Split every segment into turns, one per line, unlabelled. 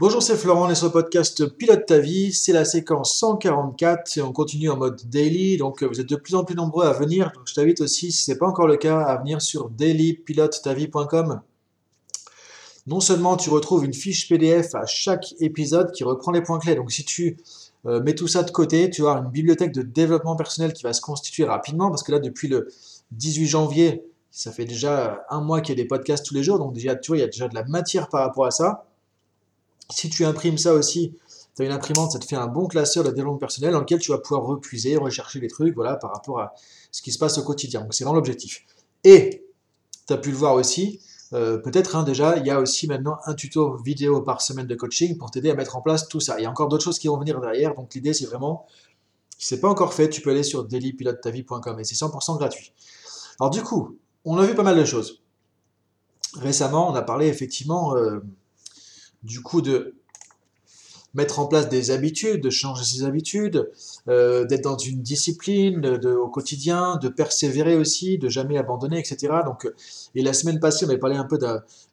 Bonjour, c'est Florent, on est sur le podcast Pilote ta vie, c'est la séquence 144 et on continue en mode daily, donc vous êtes de plus en plus nombreux à venir, donc je t'invite aussi, si ce n'est pas encore le cas, à venir sur dailypilotetavie.com. Non seulement tu retrouves une fiche PDF à chaque épisode qui reprend les points clés, donc si tu euh, mets tout ça de côté, tu vas une bibliothèque de développement personnel qui va se constituer rapidement, parce que là depuis le 18 janvier, ça fait déjà un mois qu'il y a des podcasts tous les jours, donc déjà tu vois, il y a déjà de la matière par rapport à ça. Si tu imprimes ça aussi, tu as une imprimante, ça te fait un bon classeur de développement personnel dans lequel tu vas pouvoir repuiser, rechercher les trucs, voilà, par rapport à ce qui se passe au quotidien. Donc c'est vraiment l'objectif. Et tu as pu le voir aussi, euh, peut-être hein, déjà, il y a aussi maintenant un tuto vidéo par semaine de coaching pour t'aider à mettre en place tout ça. Il y a encore d'autres choses qui vont venir derrière, donc l'idée c'est vraiment, si ce n'est pas encore fait, tu peux aller sur dailypilotetavie.com et c'est 100% gratuit. Alors du coup, on a vu pas mal de choses. Récemment, on a parlé effectivement euh, du coup de mettre en place des habitudes, de changer ses habitudes, euh, d'être dans une discipline de, au quotidien, de persévérer aussi, de jamais abandonner, etc. Donc, euh, et la semaine passée, on avait parlé un peu de,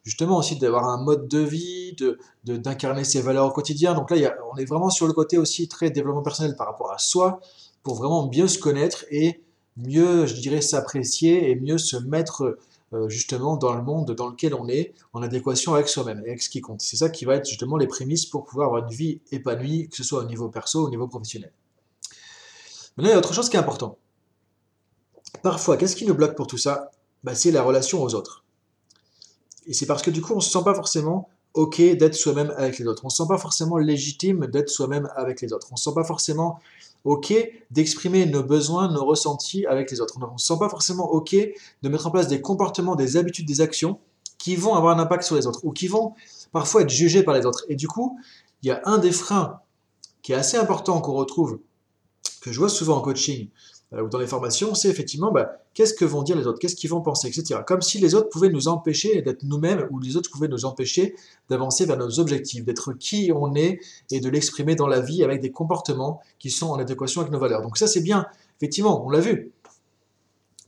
justement aussi d'avoir un mode de vie, de, d'incarner ses valeurs au quotidien. Donc là, on est vraiment sur le côté aussi très développement personnel par rapport à soi, pour vraiment mieux se connaître et mieux, je dirais, s'apprécier et mieux se mettre euh, justement dans le monde dans lequel on est, en adéquation avec soi-même et avec ce qui compte. C'est ça qui va être justement les prémices pour pouvoir avoir une vie épanouie, que ce soit au niveau perso ou au niveau professionnel. Maintenant, il y a autre chose qui est important. Parfois, qu'est-ce qui nous bloque pour tout ça? Bah, C'est la relation aux autres. Et c'est parce que du coup, on ne se sent pas forcément OK d'être soi-même avec les autres. On ne se sent pas forcément légitime d'être soi-même avec les autres. On ne se sent pas forcément OK d'exprimer nos besoins, nos ressentis avec les autres. On ne se sent pas forcément OK de mettre en place des comportements, des habitudes, des actions qui vont avoir un impact sur les autres ou qui vont parfois être jugés par les autres. Et du coup, il y a un des freins qui est assez important qu'on retrouve, que je vois souvent en coaching, ou dans les formations, c'est effectivement bah, qu'est-ce que vont dire les autres, qu'est-ce qu'ils vont penser, etc. Comme si les autres pouvaient nous empêcher d'être nous-mêmes ou les autres pouvaient nous empêcher d'avancer vers nos objectifs, d'être qui on est et de l'exprimer dans la vie avec des comportements qui sont en adéquation avec nos valeurs. Donc ça c'est bien, effectivement, on l'a vu.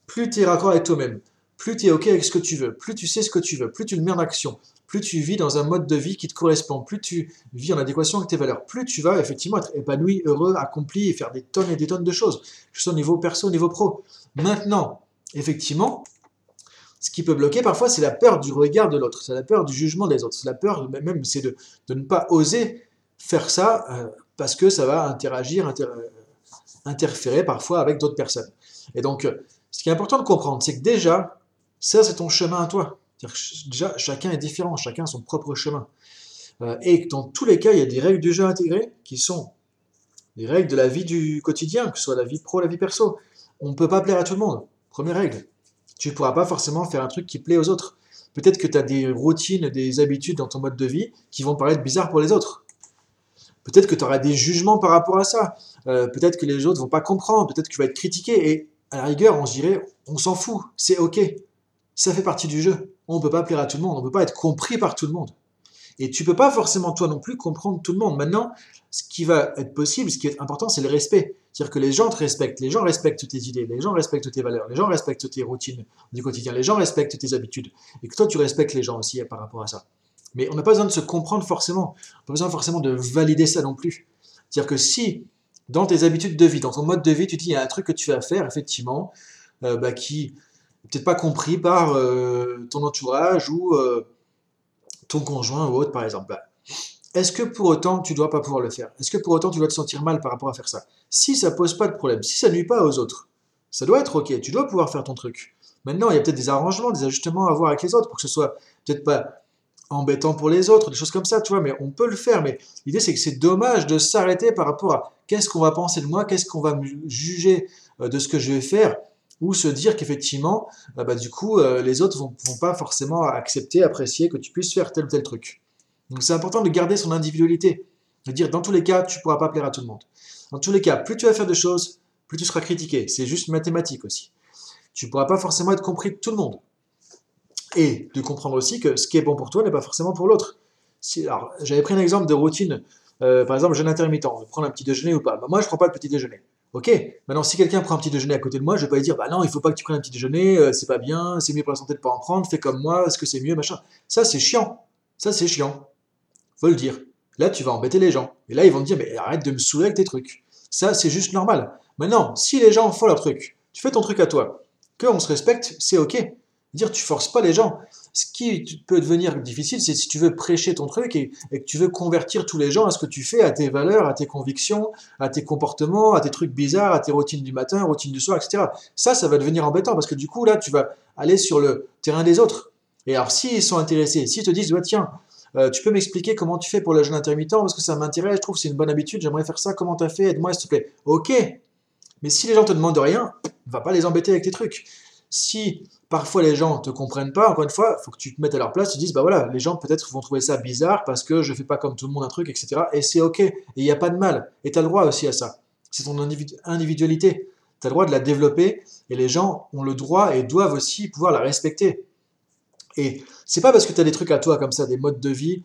Plus tu es raccord avec toi-même, plus tu es OK avec ce que tu veux, plus tu sais ce que tu veux, plus tu le mets en action, plus tu vis dans un mode de vie qui te correspond, plus tu vis en adéquation avec tes valeurs, plus tu vas effectivement être épanoui, heureux, accompli et faire des tonnes et des tonnes de choses, que ce soit au niveau perso, au niveau pro. Maintenant, effectivement, ce qui peut bloquer parfois, c'est la peur du regard de l'autre, c'est la peur du jugement des autres, c'est la peur même, c'est de, ne pas oser faire ça euh, parce que ça va interagir, interférer parfois avec d'autres personnes. Et donc, ce qui est important de comprendre, c'est que déjà, ça, c'est ton chemin à toi. Déjà, chacun est différent, chacun a son propre chemin. Euh, et dans tous les cas, il y a des règles du jeu intégrées qui sont les règles de la vie du quotidien, que ce soit la vie pro, la vie perso. On ne peut pas plaire à tout le monde. Première règle. Tu ne pourras pas forcément faire un truc qui plaît aux autres. Peut-être que tu as des routines, des habitudes dans ton mode de vie qui vont paraître bizarres pour les autres. Peut-être que tu auras des jugements par rapport à ça. Euh, peut-être que les autres vont pas comprendre. Peut-être que tu vas être critiqué. Et à la rigueur, on se dirait, on s'en fout. C'est OK. Ça fait partie du jeu. On ne peut pas plaire à tout le monde, on ne peut pas être compris par tout le monde. Et tu ne peux pas forcément toi non plus comprendre tout le monde. Maintenant, ce qui va être possible, ce qui est important, c'est le respect. C'est-à-dire que les gens te respectent, les gens respectent tes idées, les gens respectent tes valeurs, les gens respectent tes routines du quotidien, les gens respectent tes habitudes. Et que toi, tu respectes les gens aussi par rapport à ça. Mais on n'a pas besoin de se comprendre forcément. On n'a pas besoin forcément de valider ça non plus. C'est-à-dire que si, dans tes habitudes de vie, dans ton mode de vie, tu dis, il y a un truc que tu vas faire, effectivement, euh, bah, qui peut-être pas compris par euh, ton entourage ou euh, ton conjoint ou autre, par exemple. Est-ce que pour autant tu dois pas pouvoir le faire? Est-ce que pour autant tu dois te sentir mal par rapport à faire ça? Si ça pose pas de problème, si ça nuit pas aux autres, ça doit être ok. Tu dois pouvoir faire ton truc. Maintenant, il y a peut-être des arrangements, des ajustements à voir avec les autres pour que ce soit peut-être pas embêtant pour les autres, des choses comme ça, tu vois, mais on peut le faire. Mais l'idée, c'est que c'est dommage de s'arrêter par rapport à qu'est-ce qu'on va penser de moi, qu'est-ce qu'on va juger euh, de ce que je vais faire, ou se dire qu'effectivement, euh, bah, du coup, euh, les autres vont, vont pas forcément accepter, apprécier que tu puisses faire tel ou tel truc. Donc c'est important de garder son individualité, de dire dans tous les cas, tu pourras pas plaire à tout le monde. Dans tous les cas, plus tu vas faire de choses, plus tu seras critiqué. C'est juste mathématique aussi. Tu pourras pas forcément être compris de tout le monde. Et de comprendre aussi que ce qui est bon pour toi n'est pas forcément pour l'autre. Si, alors, j'avais pris un exemple de routine, euh, par exemple, jeûne intermittent, prendre un petit déjeuner ou pas. Bah, moi, je prends pas le petit déjeuner. Ok, maintenant si quelqu'un prend un petit déjeuner à côté de moi, je vais pas lui dire bah non, il faut pas que tu prennes un petit déjeuner, euh, c'est pas bien, c'est mieux pour la santé de pas en prendre, fais comme moi, est-ce que c'est mieux, machin. Ça c'est chiant, ça c'est chiant, faut le dire. là, tu vas embêter les gens. Et là, ils vont te dire, mais arrête de me saouler avec tes trucs. Ça, c'est juste normal. Maintenant, si les gens font leur truc, tu fais ton truc à toi, qu'on se respecte, c'est ok. Dire, tu forces pas les gens. Ce qui peut devenir difficile, c'est si tu veux prêcher ton truc et, que tu veux convertir tous les gens à ce que tu fais, à tes valeurs, à tes convictions, à tes comportements, à tes trucs bizarres, à tes routines du matin, routines du soir, etc. Ça, ça va devenir embêtant parce que du coup, là, tu vas aller sur le terrain des autres. Et alors, s'ils sont intéressés, s'ils te disent, tiens, euh, tu peux m'expliquer comment tu fais pour le jeûne intermittent parce que ça m'intéresse, je trouve que c'est une bonne habitude, j'aimerais faire ça, comment tu as fait, aide-moi s'il te plaît. Ok, mais si les gens te demandent rien, va pas les embêter avec tes trucs. Si parfois les gens te comprennent pas, encore une fois, faut que tu te mettes à leur place, tu te dises, bah voilà, les gens peut-être vont trouver ça bizarre parce que je fais pas comme tout le monde un truc, etc. Et c'est ok, et il n'y a pas de mal, et tu as le droit aussi à ça. C'est ton individualité, tu as le droit de la développer, et les gens ont le droit et doivent aussi pouvoir la respecter. Et c'est pas parce que tu as des trucs à toi comme ça, des modes de vie,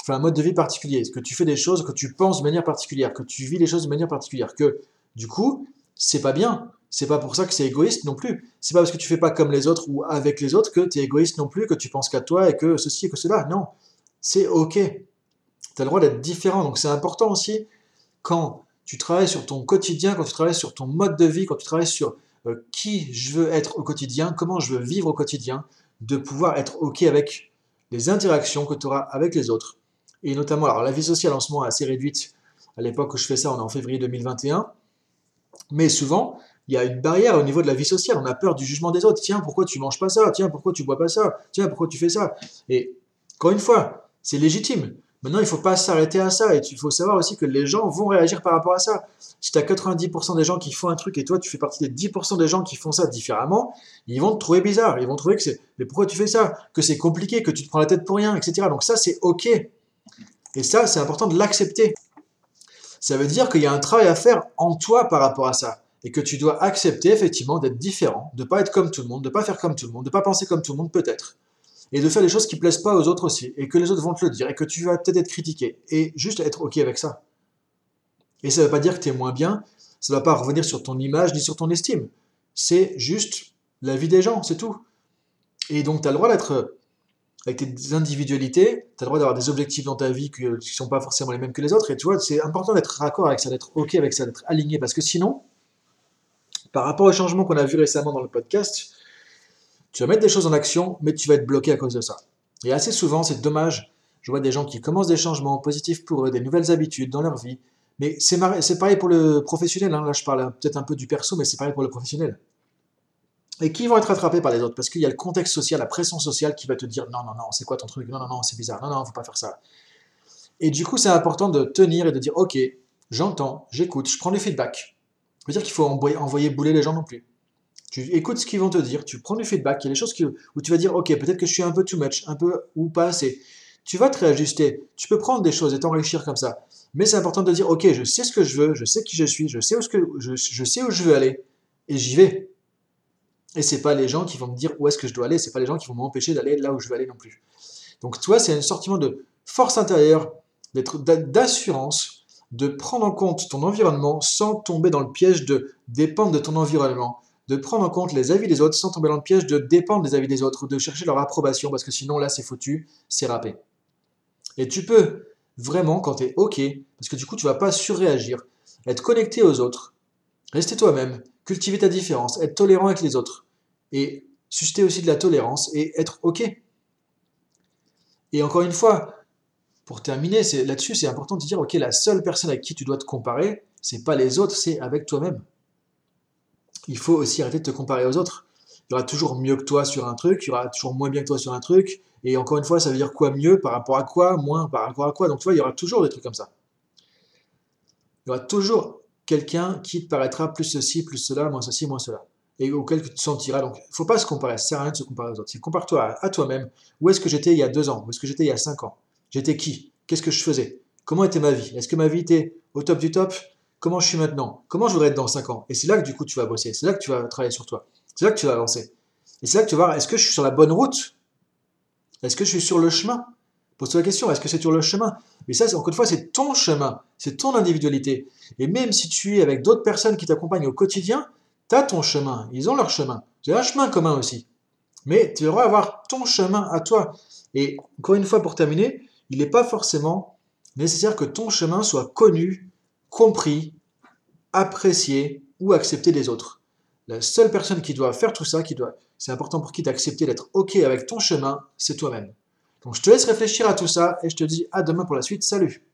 enfin un mode de vie particulier, que tu fais des choses, que tu penses de manière particulière, que tu vis les choses de manière particulière, que du coup, c'est pas bien. C'est pas pour ça que c'est égoïste non plus. C'est pas parce que tu fais pas comme les autres ou avec les autres que tu es égoïste non plus, que tu penses qu'à toi et que ceci et que cela. Non, c'est ok. Tu as le droit d'être différent. Donc c'est important aussi quand tu travailles sur ton quotidien, quand tu travailles sur ton mode de vie, quand tu travailles sur euh, qui je veux être au quotidien, comment je veux vivre au quotidien, de pouvoir être ok avec les interactions que tu auras avec les autres. Et notamment, alors la vie sociale en ce moment est assez réduite. À l'époque où je fais ça, on est en février 2021. Mais souvent, il y a une barrière au niveau de la vie sociale. On a peur du jugement des autres. Tiens, pourquoi tu manges pas ça? Tiens, pourquoi tu bois pas ça? Tiens, pourquoi tu fais ça? Et encore une fois, c'est légitime. Maintenant, il ne faut pas s'arrêter à ça. Et il faut savoir aussi que les gens vont réagir par rapport à ça. Si tu as 90% des gens qui font un truc et toi, tu fais partie des 10% des gens qui font ça différemment, ils vont te trouver bizarre. Ils vont trouver que c'est mais pourquoi tu fais ça? Que c'est compliqué, que tu te prends la tête pour rien, etc. Donc ça, c'est OK. Et ça, c'est important de l'accepter ça veut dire qu'il y a un travail à faire en toi par rapport à ça. Et que tu dois accepter effectivement d'être différent, de pas être comme tout le monde, de pas faire comme tout le monde, de pas penser comme tout le monde peut-être. Et de faire des choses qui plaisent pas aux autres aussi. Et que les autres vont te le dire. Et que tu vas peut-être être critiqué. Et juste être OK avec ça. Et ça ne veut pas dire que tu es moins bien. Ça ne va pas revenir sur ton image ni sur ton estime. C'est juste la vie des gens, c'est tout. Et donc tu as le droit d'être avec tes individualités, tu as le droit d'avoir des objectifs dans ta vie qui ne sont pas forcément les mêmes que les autres. Et tu vois, c'est important d'être raccord avec ça, d'être OK avec ça, d'être aligné. Parce que sinon, par rapport aux changements qu'on a vus récemment dans le podcast, tu vas mettre des choses en action, mais tu vas être bloqué à cause de ça. Et assez souvent, c'est dommage. Je vois des gens qui commencent des changements positifs pour eux, des nouvelles habitudes dans leur vie. Mais c'est pareil pour le professionnel. Hein. Là, je parle peut-être un peu du perso, mais c'est pareil pour le professionnel et qui vont être rattrapés par les autres? Parce qu'il y a le contexte social, la pression sociale qui va te dire non, non, non, c'est quoi ton truc? Non, non, non, c'est bizarre. Non, non, faut pas faire ça. Et du coup, c'est important de tenir et de dire ok, j'entends, j'écoute, je prends du feedback. Veut dire qu'il faut envoyer, bouler les gens non plus. Tu écoutes ce qu'ils vont te dire, tu prends du feedback. Il y a des choses où tu vas dire ok, peut-être que je suis un peu too much, un peu ou pas assez. Tu vas te réajuster. Tu peux prendre des choses et t'enrichir comme ça. Mais c'est important de dire ok, je sais ce que je veux, je sais qui je suis, je sais où, ce je, veux aller et j'y vais. Et c'est pas les gens qui vont me dire où est-ce que je dois aller, c'est pas les gens qui vont m'empêcher d'aller là où je veux aller non plus. Donc toi, c'est un sentiment de force intérieure, d'assurance, de prendre en compte ton environnement sans tomber dans le piège de dépendre de ton environnement, de prendre en compte les avis des autres sans tomber dans le piège de dépendre des avis des autres, de chercher leur approbation, parce que sinon là c'est foutu, c'est râpé. Et tu peux vraiment, quand tu es OK, parce que du coup tu vas pas surréagir, être connecté aux autres, rester toi-même, cultiver ta différence, être tolérant avec les autres, et susciter aussi de la tolérance et être OK. Et encore une fois, pour terminer, là-dessus, c'est important de dire, OK, la seule personne avec qui tu dois te comparer, c'est pas les autres, c'est avec toi-même. Il faut aussi arrêter de te comparer aux autres. Il y aura toujours mieux que toi sur un truc, il y aura toujours moins bien que toi sur un truc, et encore une fois, ça veut dire quoi mieux par rapport à quoi, moins par rapport à quoi? Donc tu vois, il y aura toujours des trucs comme ça. Il y aura toujours quelqu'un qui te paraîtra plus ceci, plus cela, moins ceci, moins cela, et auquel tu te sentiras. Donc, il ne faut pas se comparer, ça sert à rien de se comparer aux autres. Compare-toi à, toi-même. Où est-ce que j'étais il y a deux ans? Où est-ce que j'étais il y a cinq ans? J'étais qui? Qu'est-ce que je faisais? Comment était ma vie? Est-ce que ma vie était au top du top? Comment je suis maintenant? Comment je voudrais être dans cinq ans? Et c'est là que du coup tu vas bosser, c'est là que tu vas travailler sur toi, c'est là que tu vas avancer. Et c'est là que tu vas voir, est-ce que je suis sur la bonne route? Est-ce que je suis sur le chemin? Pose-toi la question, est-ce que c'est sur le chemin? Mais ça, encore une fois, c'est ton chemin, c'est ton individualité. Et même si tu es avec d'autres personnes qui t'accompagnent au quotidien, tu as ton chemin, ils ont leur chemin. As un chemin commun aussi. Mais tu devras avoir ton chemin à toi. Et encore une fois, pour terminer, il n'est pas forcément nécessaire que ton chemin soit connu, compris, apprécié ou accepté des autres. La seule personne qui doit faire tout ça, qui doit, c'est important pour qui d'accepter d'être OK avec ton chemin, c'est toi-même. Donc je te laisse réfléchir à tout ça et je te dis à demain pour la suite. Salut